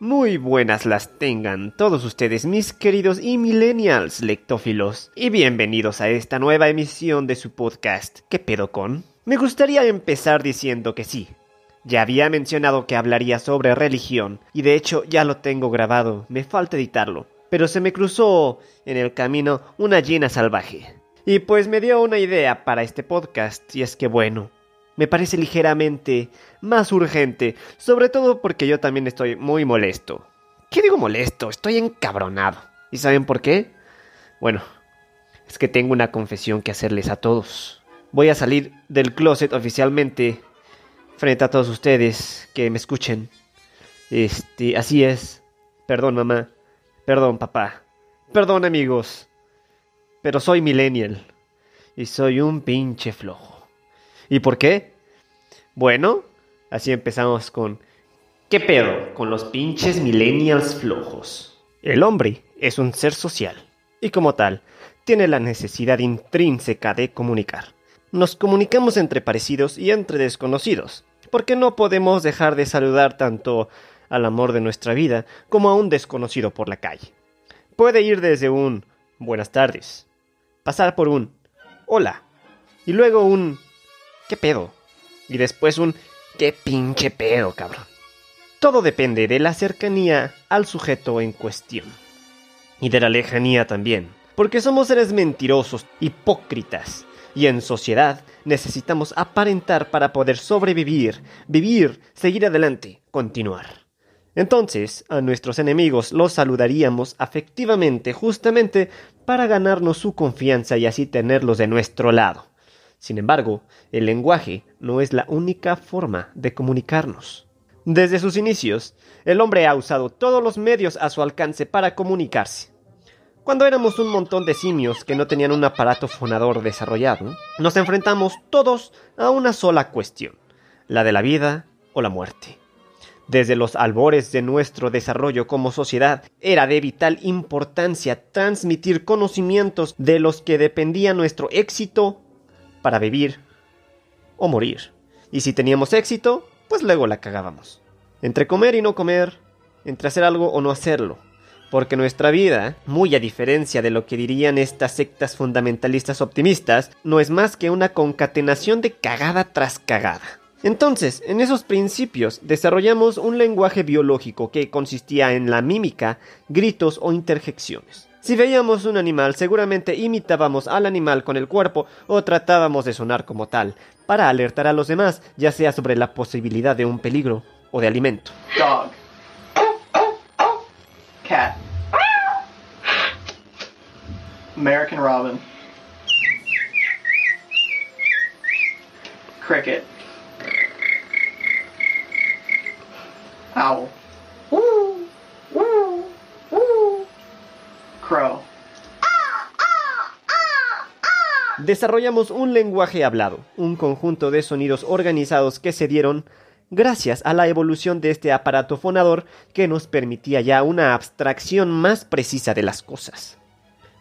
muy buenas las tengan todos ustedes, mis queridos y millennials lectófilos, y bienvenidos a esta nueva emisión de su podcast ¿Qué pedo con? Me gustaría empezar diciendo que sí. Ya había mencionado que hablaría sobre religión, y de hecho ya lo tengo grabado, me falta editarlo, pero se me cruzó en el camino una llena salvaje. Y pues me dio una idea para este podcast, y es que bueno, me parece ligeramente más urgente, sobre todo porque yo también estoy muy molesto. ¿Qué digo molesto? Estoy encabronado. ¿Y saben por qué? Bueno, es que tengo una confesión que hacerles a todos. Voy a salir del closet oficialmente frente a todos ustedes que me escuchen. Este, así es. Perdón, mamá. Perdón, papá. Perdón, amigos. Pero soy millennial. Y soy un pinche flojo. ¿Y por qué? Bueno, así empezamos con ¿Qué pedo con los pinches millennials flojos? El hombre es un ser social y como tal tiene la necesidad intrínseca de comunicar. Nos comunicamos entre parecidos y entre desconocidos, porque no podemos dejar de saludar tanto al amor de nuestra vida como a un desconocido por la calle. Puede ir desde un buenas tardes, pasar por un hola y luego un ¿qué pedo? Y después un ¿qué pinche pedo, cabrón? Todo depende de la cercanía al sujeto en cuestión. Y de la lejanía también. Porque somos seres mentirosos, hipócritas. Y en sociedad necesitamos aparentar para poder sobrevivir, vivir, seguir adelante, continuar. Entonces, a nuestros enemigos los saludaríamos afectivamente justamente para ganarnos su confianza y así tenerlos de nuestro lado. Sin embargo, el lenguaje no es la única forma de comunicarnos. Desde sus inicios, el hombre ha usado todos los medios a su alcance para comunicarse. Cuando éramos un montón de simios que no tenían un aparato fonador desarrollado, nos enfrentamos todos a una sola cuestión, la de la vida o la muerte. Desde los albores de nuestro desarrollo como sociedad, era de vital importancia transmitir conocimientos de los que dependía nuestro éxito para vivir o morir. Y si teníamos éxito, pues luego la cagábamos. Entre comer y no comer, entre hacer algo o no hacerlo. Porque nuestra vida, muy a diferencia de lo que dirían estas sectas fundamentalistas optimistas, no es más que una concatenación de cagada tras cagada. Entonces, en esos principios desarrollamos un lenguaje biológico que consistía en la mímica, gritos o interjecciones. Si veíamos un animal, seguramente imitábamos al animal con el cuerpo o tratábamos de sonar como tal, para alertar a los demás, ya sea sobre la posibilidad de un peligro o de alimento. Dog. Cat. American Robin. Cricket. Owl. Desarrollamos un lenguaje hablado, un conjunto de sonidos organizados que se dieron gracias a la evolución de este aparato fonador que nos permitía ya una abstracción más precisa de las cosas.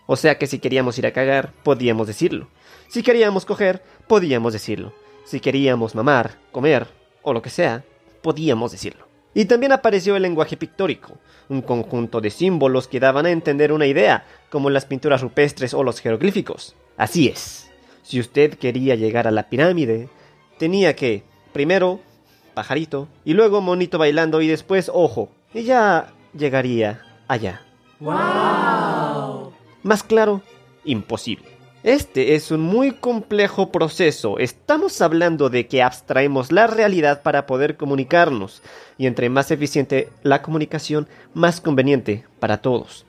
O sea que si queríamos ir a cagar, podíamos decirlo. Si queríamos coger, podíamos decirlo. Si queríamos mamar, comer o lo que sea, podíamos decirlo. Y también apareció el lenguaje pictórico, un conjunto de símbolos que daban a entender una idea, como las pinturas rupestres o los jeroglíficos. Así es, si usted quería llegar a la pirámide, tenía que, primero, pajarito, y luego monito bailando y después ojo, y ya llegaría allá. ¡Wow! Más claro, imposible. Este es un muy complejo proceso. Estamos hablando de que abstraemos la realidad para poder comunicarnos, y entre más eficiente la comunicación, más conveniente para todos.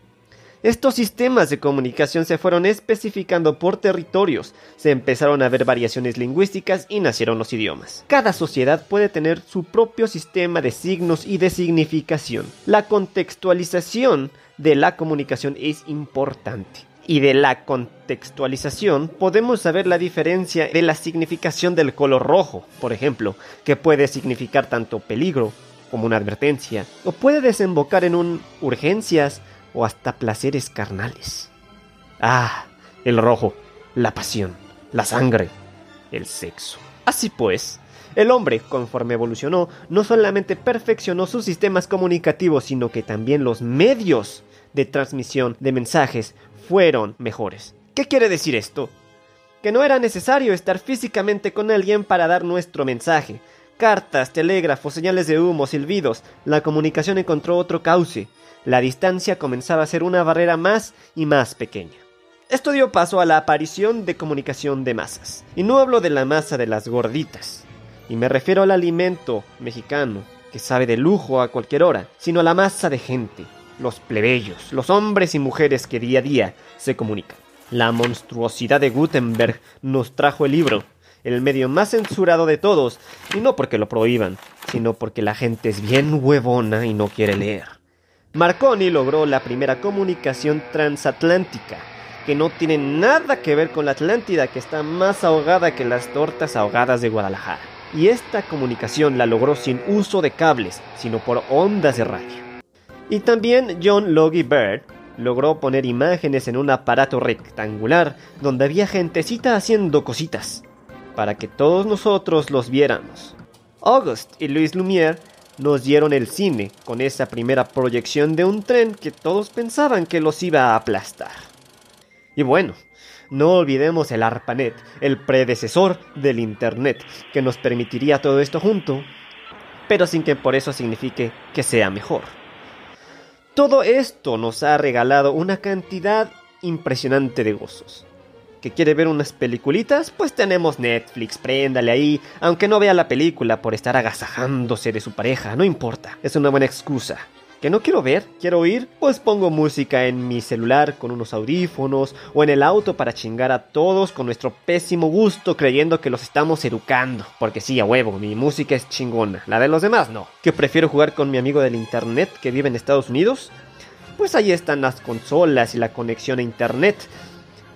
Estos sistemas de comunicación se fueron especificando por territorios, se empezaron a ver variaciones lingüísticas y nacieron los idiomas. Cada sociedad puede tener su propio sistema de signos y de significación. La contextualización de la comunicación es importante y de la contextualización podemos saber la diferencia de la significación del color rojo, por ejemplo, que puede significar tanto peligro como una advertencia, o puede desembocar en un urgencias o hasta placeres carnales. Ah, el rojo, la pasión, la sangre, el sexo. Así pues, el hombre, conforme evolucionó, no solamente perfeccionó sus sistemas comunicativos, sino que también los medios de transmisión de mensajes fueron mejores. ¿Qué quiere decir esto? Que no era necesario estar físicamente con alguien para dar nuestro mensaje. Cartas, telégrafos, señales de humo, silbidos, la comunicación encontró otro cauce. La distancia comenzaba a ser una barrera más y más pequeña. Esto dio paso a la aparición de comunicación de masas. Y no hablo de la masa de las gorditas, y me refiero al alimento mexicano, que sabe de lujo a cualquier hora, sino a la masa de gente, los plebeyos, los hombres y mujeres que día a día se comunican. La monstruosidad de Gutenberg nos trajo el libro, el medio más censurado de todos, y no porque lo prohíban, sino porque la gente es bien huevona y no quiere leer. Marconi logró la primera comunicación transatlántica, que no tiene nada que ver con la Atlántida, que está más ahogada que las tortas ahogadas de Guadalajara. Y esta comunicación la logró sin uso de cables, sino por ondas de radio. Y también John Logie Bird logró poner imágenes en un aparato rectangular donde había gentecita haciendo cositas, para que todos nosotros los viéramos. August y Louis Lumière nos dieron el cine con esa primera proyección de un tren que todos pensaban que los iba a aplastar. Y bueno, no olvidemos el ARPANET, el predecesor del Internet, que nos permitiría todo esto junto, pero sin que por eso signifique que sea mejor. Todo esto nos ha regalado una cantidad impresionante de gozos. ¿Que quiere ver unas peliculitas? Pues tenemos Netflix, préndale ahí, aunque no vea la película por estar agasajándose de su pareja, no importa, es una buena excusa que no quiero ver, quiero oír, pues pongo música en mi celular con unos audífonos o en el auto para chingar a todos con nuestro pésimo gusto creyendo que los estamos educando. Porque sí, a huevo, mi música es chingona, la de los demás no. Que prefiero jugar con mi amigo del internet que vive en Estados Unidos. Pues ahí están las consolas y la conexión a internet.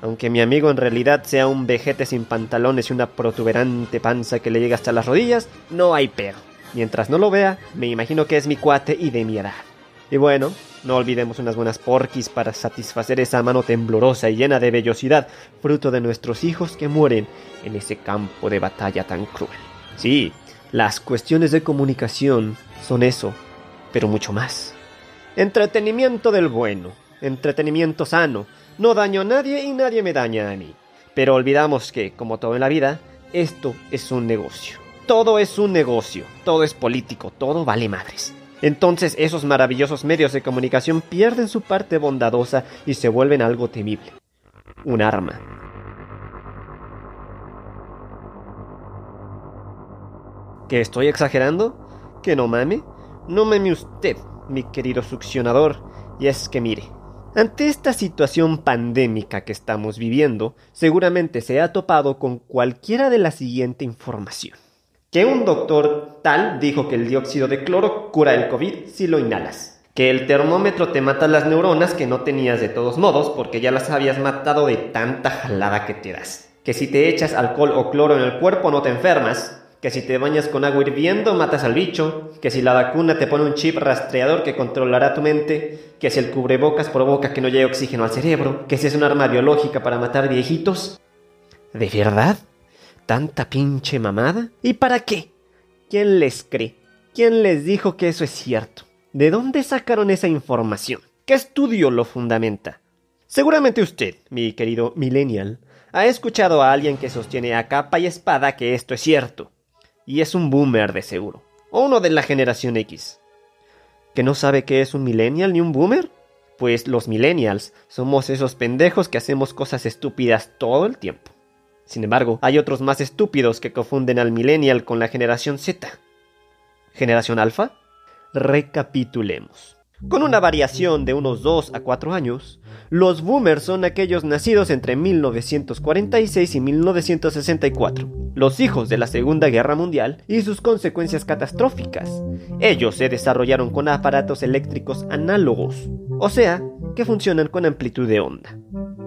Aunque mi amigo en realidad sea un vejete sin pantalones y una protuberante panza que le llega hasta las rodillas, no hay pedo. Mientras no lo vea, me imagino que es mi cuate y de mi edad. Y bueno, no olvidemos unas buenas porquis para satisfacer esa mano temblorosa y llena de vellosidad, fruto de nuestros hijos que mueren en ese campo de batalla tan cruel. Sí, las cuestiones de comunicación son eso, pero mucho más. Entretenimiento del bueno, entretenimiento sano, no daño a nadie y nadie me daña a mí. Pero olvidamos que, como todo en la vida, esto es un negocio. Todo es un negocio, todo es político, todo vale madres. Entonces esos maravillosos medios de comunicación pierden su parte bondadosa y se vuelven algo temible. Un arma. ¿Que estoy exagerando? ¿Que no mame? No mame usted, mi querido succionador. Y es que mire, ante esta situación pandémica que estamos viviendo, seguramente se ha topado con cualquiera de la siguiente información que un doctor tal dijo que el dióxido de cloro cura el COVID si lo inhalas. Que el termómetro te mata las neuronas que no tenías de todos modos porque ya las habías matado de tanta jalada que te das. Que si te echas alcohol o cloro en el cuerpo no te enfermas. Que si te bañas con agua hirviendo matas al bicho. Que si la vacuna te pone un chip rastreador que controlará tu mente. Que si el cubrebocas provoca que no llegue oxígeno al cerebro. Que si es un arma biológica para matar viejitos. ¿De verdad? ¿Tanta pinche mamada? ¿Y para qué? ¿Quién les cree? ¿Quién les dijo que eso es cierto? ¿De dónde sacaron esa información? ¿Qué estudio lo fundamenta? Seguramente usted, mi querido millennial, ha escuchado a alguien que sostiene a capa y espada que esto es cierto. Y es un boomer de seguro. O uno de la generación X. ¿Que no sabe qué es un millennial ni un boomer? Pues los millennials somos esos pendejos que hacemos cosas estúpidas todo el tiempo. Sin embargo, hay otros más estúpidos que confunden al millennial con la generación Z. ¿Generación alfa? Recapitulemos. Con una variación de unos 2 a 4 años, los boomers son aquellos nacidos entre 1946 y 1964, los hijos de la Segunda Guerra Mundial y sus consecuencias catastróficas. Ellos se desarrollaron con aparatos eléctricos análogos, o sea, que funcionan con amplitud de onda.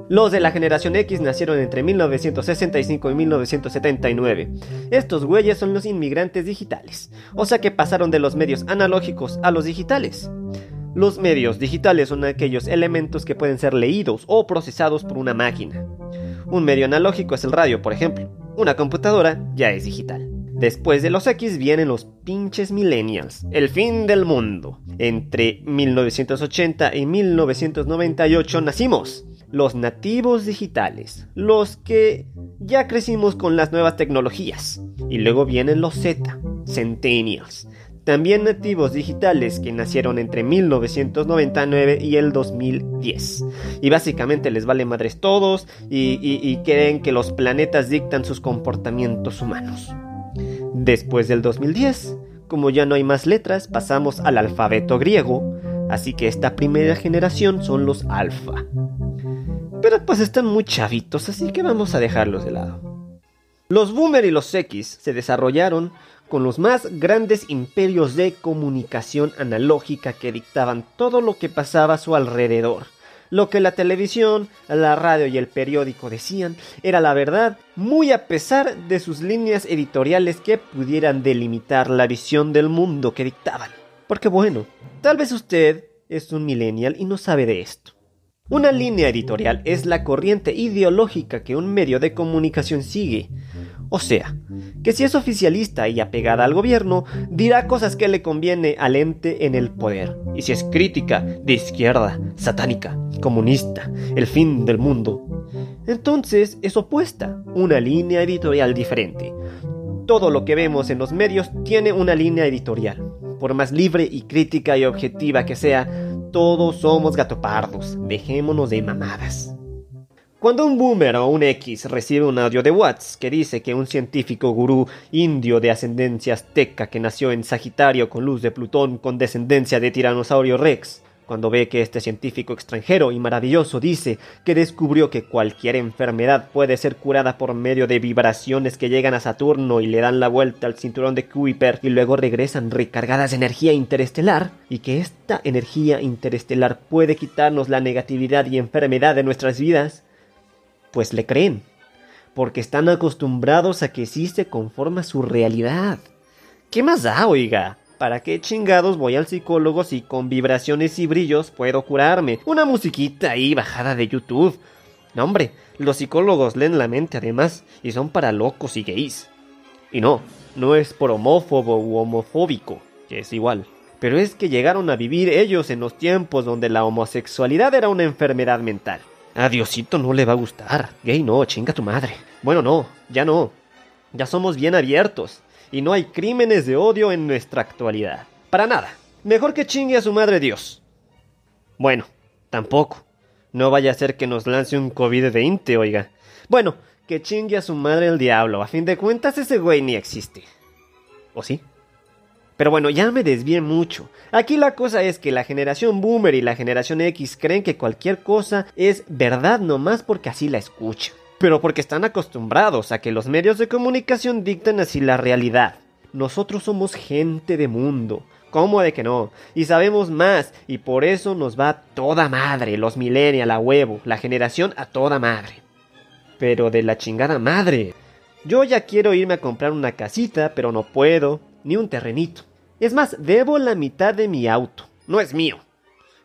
Los de la generación X nacieron entre 1965 y 1979. Estos güeyes son los inmigrantes digitales, o sea que pasaron de los medios analógicos a los digitales. Los medios digitales son aquellos elementos que pueden ser leídos o procesados por una máquina. Un medio analógico es el radio, por ejemplo. Una computadora ya es digital. Después de los X vienen los pinches millennials, el fin del mundo. Entre 1980 y 1998 nacimos los nativos digitales, los que ya crecimos con las nuevas tecnologías. Y luego vienen los Z, Centennials, también nativos digitales que nacieron entre 1999 y el 2010. Y básicamente les vale madres todos y, creen que los planetas dictan sus comportamientos humanos. Después del 2010, como ya no hay más letras, pasamos al alfabeto griego, así que esta primera generación son los alfa. Pero pues están muy chavitos, así que vamos a dejarlos de lado. Los boomer y los X se desarrollaron con los más grandes imperios de comunicación analógica que dictaban todo lo que pasaba a su alrededor. Lo que la televisión, la radio y el periódico decían era la verdad, muy a pesar de sus líneas editoriales que pudieran delimitar la visión del mundo que dictaban. Porque bueno, tal vez usted es un millennial y no sabe de esto. Una línea editorial es la corriente ideológica que un medio de comunicación sigue. O sea, que si es oficialista y apegada al gobierno, dirá cosas que le conviene al ente en el poder. Y si es crítica, de izquierda, satánica, comunista, el fin del mundo, entonces es opuesta, una línea editorial diferente. Todo lo que vemos en los medios tiene una línea editorial. Por más libre y crítica y objetiva que sea, todos somos gatopardos, dejémonos de mamadas. Cuando un boomer o un X recibe un audio de Watts que dice que un científico gurú indio de ascendencia azteca que nació en Sagitario con luz de Plutón con descendencia de Tiranosaurio Rex cuando ve que este científico extranjero y maravilloso dice que descubrió que cualquier enfermedad puede ser curada por medio de vibraciones que llegan a Saturno y le dan la vuelta al cinturón de Kuiper y luego regresan recargadas de energía interestelar, y que esta energía interestelar puede quitarnos la negatividad y enfermedad de nuestras vidas, pues le creen, porque están acostumbrados a que sí se conforma su realidad. ¿Qué más da, oiga? ¿Para qué chingados voy al psicólogo si con vibraciones y brillos puedo curarme? Una musiquita ahí bajada de YouTube. No, hombre, los psicólogos leen la mente además y son para locos y gays. Y no, no es por homófobo u homofóbico, que es igual. Pero es que llegaron a vivir ellos en los tiempos donde la homosexualidad era una enfermedad mental. A Diosito no le va a gustar. Gay no, chinga tu madre. Bueno, no, ya no. Ya somos bien abiertos y no hay crímenes de odio en nuestra actualidad. Para nada. Mejor que chingue a su madre Dios. Bueno, tampoco. No vaya a ser que nos lance un COVID-20, oiga. Bueno, que chingue a su madre el diablo. A fin de cuentas, ese güey ni existe. ¿O sí? Pero bueno, ya me desvié mucho. Aquí la cosa es que la generación boomer y la generación X creen que cualquier cosa es verdad nomás porque así la escuchan pero porque están acostumbrados a que los medios de comunicación dicten así la realidad. Nosotros somos gente de mundo. ¿Cómo de que no? Y sabemos más, y por eso nos va toda madre, los millennials a huevo, la generación a toda madre. Pero de la chingada madre. Yo ya quiero irme a comprar una casita, pero no puedo, ni un terrenito. Es más, debo la mitad de mi auto. No es mío.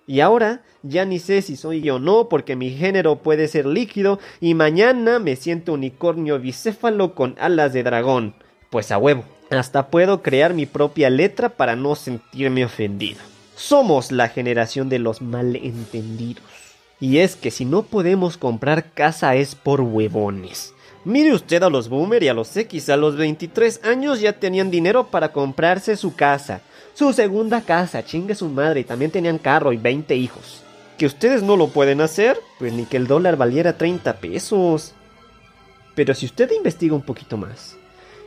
Y ahora ya ni sé si soy yo o no porque mi género puede ser líquido y mañana me siento unicornio bicéfalo con alas de dragón. Pues a huevo. Hasta puedo crear mi propia letra para no sentirme ofendido. Somos la generación de los malentendidos. Y es que si no podemos comprar casa es por huevones. Mire usted a los boomer y a los X, a los 23 años ya tenían dinero para comprarse su casa su segunda casa, chingue su madre, y también tenían carro y 20 hijos. Que ustedes no lo pueden hacer, pues ni que el dólar valiera 30 pesos. Pero si usted investiga un poquito más,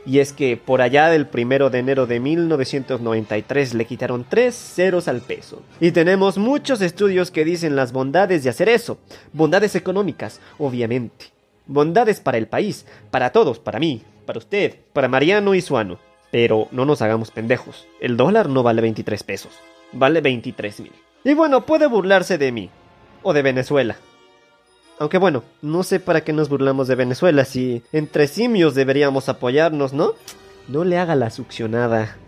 y es que por allá del primero de enero de 1993 le quitaron tres ceros al peso. Y tenemos muchos estudios que dicen las bondades de hacer eso. Bondades económicas, obviamente. Bondades para el país, para todos, para mí, para usted, para Mariano y Suano. Pero no nos hagamos pendejos. El dólar no vale 23 pesos. Vale 23 mil. Y bueno, puede burlarse de mí. O de Venezuela. Aunque bueno, no sé para qué nos burlamos de Venezuela si entre simios deberíamos apoyarnos, ¿no? No le haga la succionada.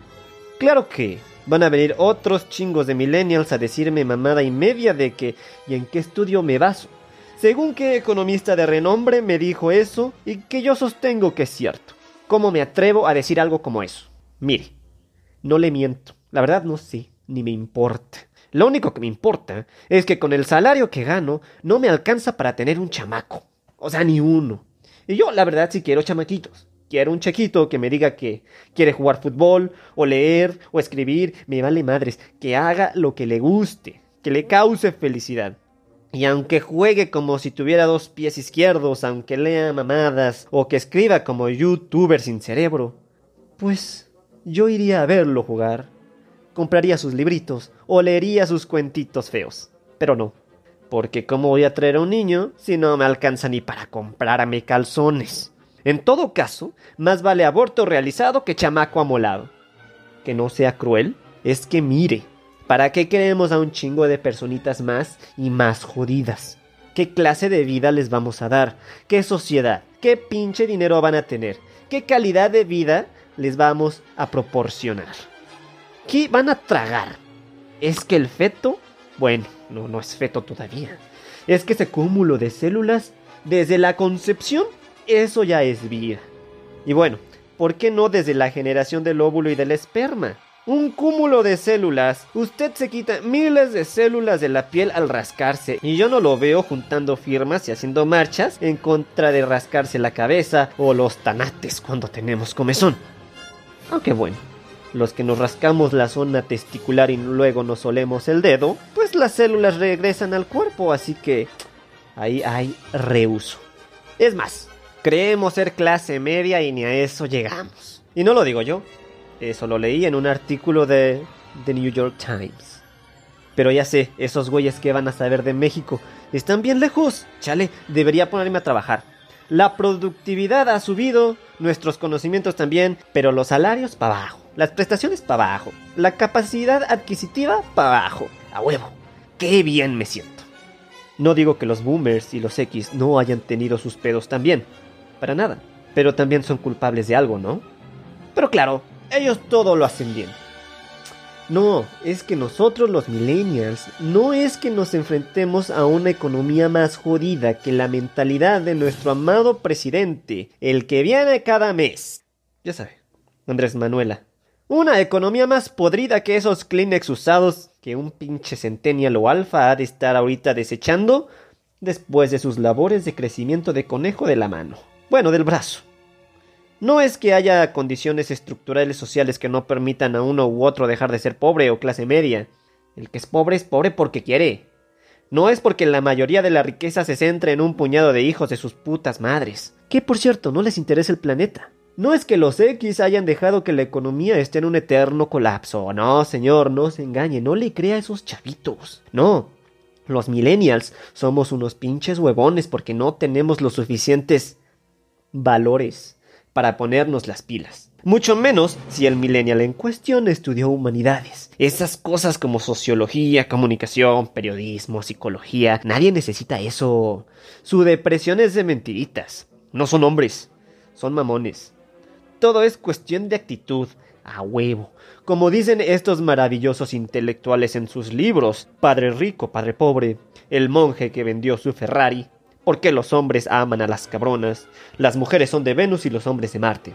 Claro que van a venir otros chingos de millennials a decirme mamada y media de que y en qué estudio me baso. Según qué economista de renombre me dijo eso y que yo sostengo que es cierto. ¿Cómo me atrevo a decir algo como eso? Mire, no le miento. La verdad no sé, ni me importa. Lo único que me importa es que con el salario que gano no me alcanza para tener un chamaco. O sea, ni uno. Y yo, la verdad, sí quiero chamaquitos. Quiero un chequito que me diga que quiere jugar fútbol, o leer, o escribir. Me vale madres. Que haga lo que le guste. Que le cause felicidad. Y aunque juegue como si tuviera dos pies izquierdos, aunque lea mamadas, o que escriba como youtuber sin cerebro, pues yo iría a verlo jugar compraría sus libritos o leería sus cuentitos feos. Pero no, porque ¿cómo voy a traer a un niño si no me alcanza ni para comprarme calzones? En todo caso, más vale aborto realizado que chamaco amolado. Que no sea cruel, es que mire, ¿para qué queremos a un chingo de personitas más y más jodidas? ¿Qué clase de vida les vamos a dar? ¿Qué sociedad? ¿Qué pinche dinero van a tener? ¿Qué calidad de vida les vamos a proporcionar? ¿Qué van a tragar? ¿Es que el feto? Bueno, no, no es feto todavía. Es que ese cúmulo de células, desde la concepción, eso ya es vida. Y bueno, ¿por qué no desde la generación del óvulo y del esperma? Un cúmulo de células. Usted se quita miles de células de la piel al rascarse. Y yo no lo veo juntando firmas y haciendo marchas en contra de rascarse la cabeza o los tanates cuando tenemos comezón. Aunque bueno, los que nos rascamos la zona testicular y luego nos solemos el dedo, pues las células regresan al cuerpo, así que ahí hay reuso. Es más, creemos ser clase media y ni a eso llegamos. Y no lo digo yo, eso lo leí en un artículo de The New York Times. Pero ya sé, esos güeyes que van a saber de México están bien lejos. Chale, debería ponerme a trabajar. La productividad ha subido, nuestros conocimientos también, pero los salarios para abajo las prestaciones para abajo, la capacidad adquisitiva para abajo. A huevo, qué bien me siento. No digo que los boomers y los X no hayan tenido sus pedos también, para nada, pero también son culpables de algo, ¿no? Pero claro, ellos todo lo hacen bien. No, es que nosotros los millennials no es que nos enfrentemos a una economía más jodida que la mentalidad de nuestro amado presidente, el que viene cada mes. Ya sabe, Andrés Manuela, una economía más podrida que esos Kleenex usados que un pinche Centennial o Alfa ha de estar ahorita desechando después de sus labores de crecimiento de conejo de la mano. Bueno, del brazo. No es que haya condiciones estructurales sociales que no permitan a uno u otro dejar de ser pobre o clase media. El que es pobre es pobre porque quiere. No es porque la mayoría de la riqueza se centre en un puñado de hijos de sus putas madres. Que por cierto, no les interesa el planeta. No es que los X hayan dejado que la economía esté en un eterno colapso. No, señor, no se engañe, no le crea a esos chavitos. No. Los millennials somos unos pinches huevones porque no tenemos los suficientes valores para ponernos las pilas. Mucho menos si el millennial en cuestión estudió humanidades. Esas cosas como sociología, comunicación, periodismo, psicología, nadie necesita eso. Su depresión es de mentiritas. No son hombres, son mamones. Todo es cuestión de actitud, a huevo. Como dicen estos maravillosos intelectuales en sus libros, Padre rico, Padre pobre, el monje que vendió su Ferrari, ¿por qué los hombres aman a las cabronas? Las mujeres son de Venus y los hombres de Marte.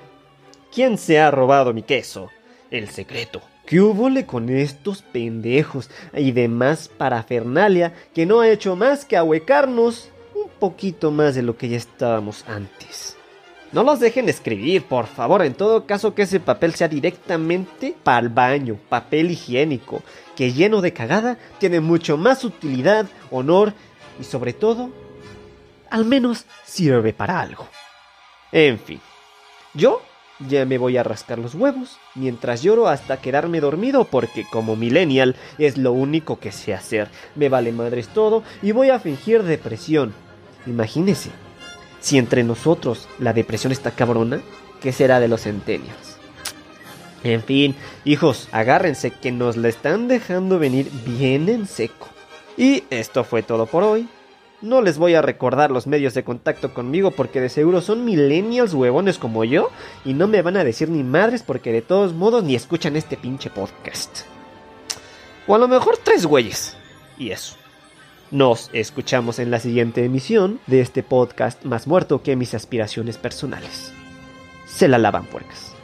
¿Quién se ha robado mi queso? El secreto. ¿Qué hubole con estos pendejos y demás parafernalia que no ha hecho más que ahuecarnos un poquito más de lo que ya estábamos antes? No los dejen escribir, por favor. En todo caso, que ese papel sea directamente para el baño, papel higiénico, que lleno de cagada tiene mucho más utilidad, honor y sobre todo, al menos sirve para algo. En fin, yo ya me voy a rascar los huevos mientras lloro hasta quedarme dormido porque como millennial es lo único que sé hacer. Me vale madres todo y voy a fingir depresión. Imagínese, si entre nosotros la depresión está cabrona, ¿qué será de los centenios? En fin, hijos, agárrense que nos la están dejando venir bien en seco. Y esto fue todo por hoy. No les voy a recordar los medios de contacto conmigo porque de seguro son millennials huevones como yo y no me van a decir ni madres porque de todos modos ni escuchan este pinche podcast. O a lo mejor tres güeyes. Y eso. Nos escuchamos en la siguiente emisión de este podcast más muerto que mis aspiraciones personales. Se la lavan puercas.